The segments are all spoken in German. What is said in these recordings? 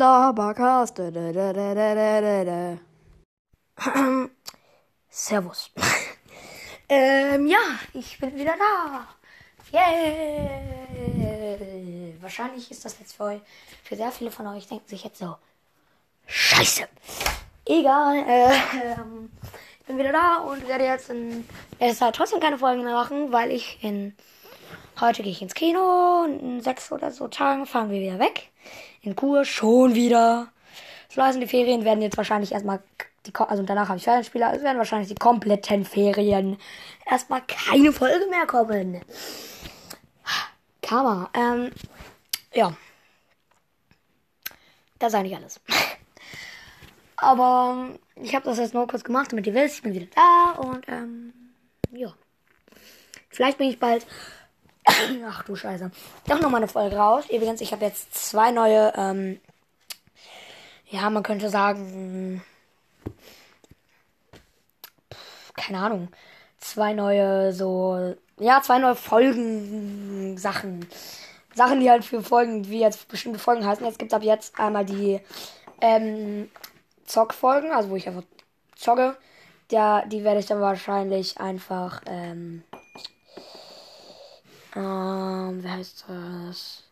Labercast. Servus. ähm, ja, ich bin wieder da. Yay! Wahrscheinlich ist das jetzt für, für sehr viele von euch, denken sich jetzt so, Scheiße. Egal, äh, ähm, ich bin wieder da und werde jetzt in es halt trotzdem keine Folgen mehr machen, weil ich in heute gehe ich ins Kino und in sechs oder so Tagen fahren wir wieder weg. In Kur schon wieder. So heißen die Ferien werden jetzt wahrscheinlich erstmal die, also danach habe ich Ferienspiele, also werden wahrscheinlich die kompletten Ferien erstmal keine Folge mehr kommen. Karma. Ähm, ja. Das ist eigentlich alles. Aber ähm, ich habe das jetzt nur kurz gemacht, damit ihr wisst, ich bin wieder da und ähm, ja. Vielleicht bin ich bald. Ach du Scheiße. Doch noch mal eine Folge raus. Übrigens, ich habe jetzt zwei neue, ähm, ja, man könnte sagen, keine Ahnung, zwei neue so ja, zwei neue Folgen Sachen. Sachen, die halt für Folgen, wie jetzt bestimmte Folgen heißen. Jetzt gibt es ab jetzt einmal die ähm, Zock-Folgen, also wo ich einfach zocke. Ja, die werde ich dann wahrscheinlich einfach, ähm, ähm, wie heißt das?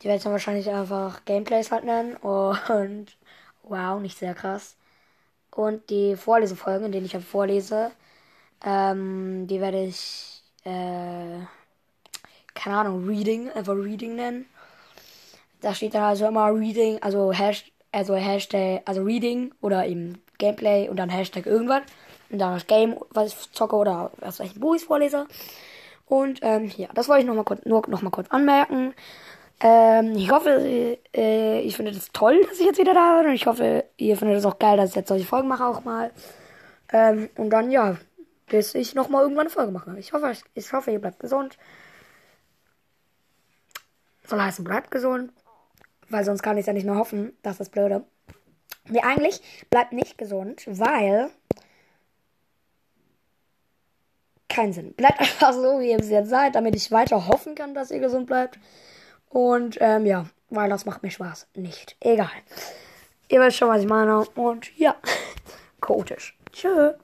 Die werde ich dann wahrscheinlich einfach Gameplays halt nennen und wow, nicht sehr krass. Und die Vorlesefolgen, in denen ich halt vorlese, ähm, die werde ich äh, keine Ahnung, Reading, einfach Reading nennen. Da steht dann also immer Reading, also Hashtag, also Hashtag, also Reading oder eben Gameplay und dann Hashtag irgendwas. Und dann das Game, was ich zocke oder was ich Buch ich vorlese. Und ähm, ja, das wollte ich noch mal kurz, nur kurz anmerken. Ähm, ich hoffe, äh, ich finde das toll, dass ich jetzt wieder da bin. Und ich hoffe, ihr findet es auch geil, dass ich jetzt solche Folgen mache auch mal. Ähm, und dann, ja, bis ich nochmal irgendwann eine Folge mache. Ich hoffe, ich hoffe, ihr bleibt gesund. Soll heißen, bleibt gesund. Weil sonst kann ich es ja nicht mehr hoffen. Das ist blöde. Nee, eigentlich bleibt nicht gesund, weil. Kein Sinn. Bleibt einfach so, wie ihr es jetzt seid, damit ich weiter hoffen kann, dass ihr gesund bleibt. Und ähm, ja, weil das macht mir Spaß. Nicht. Egal. Ihr wisst schon, was ich meine. Und ja, chaotisch. Tschüss.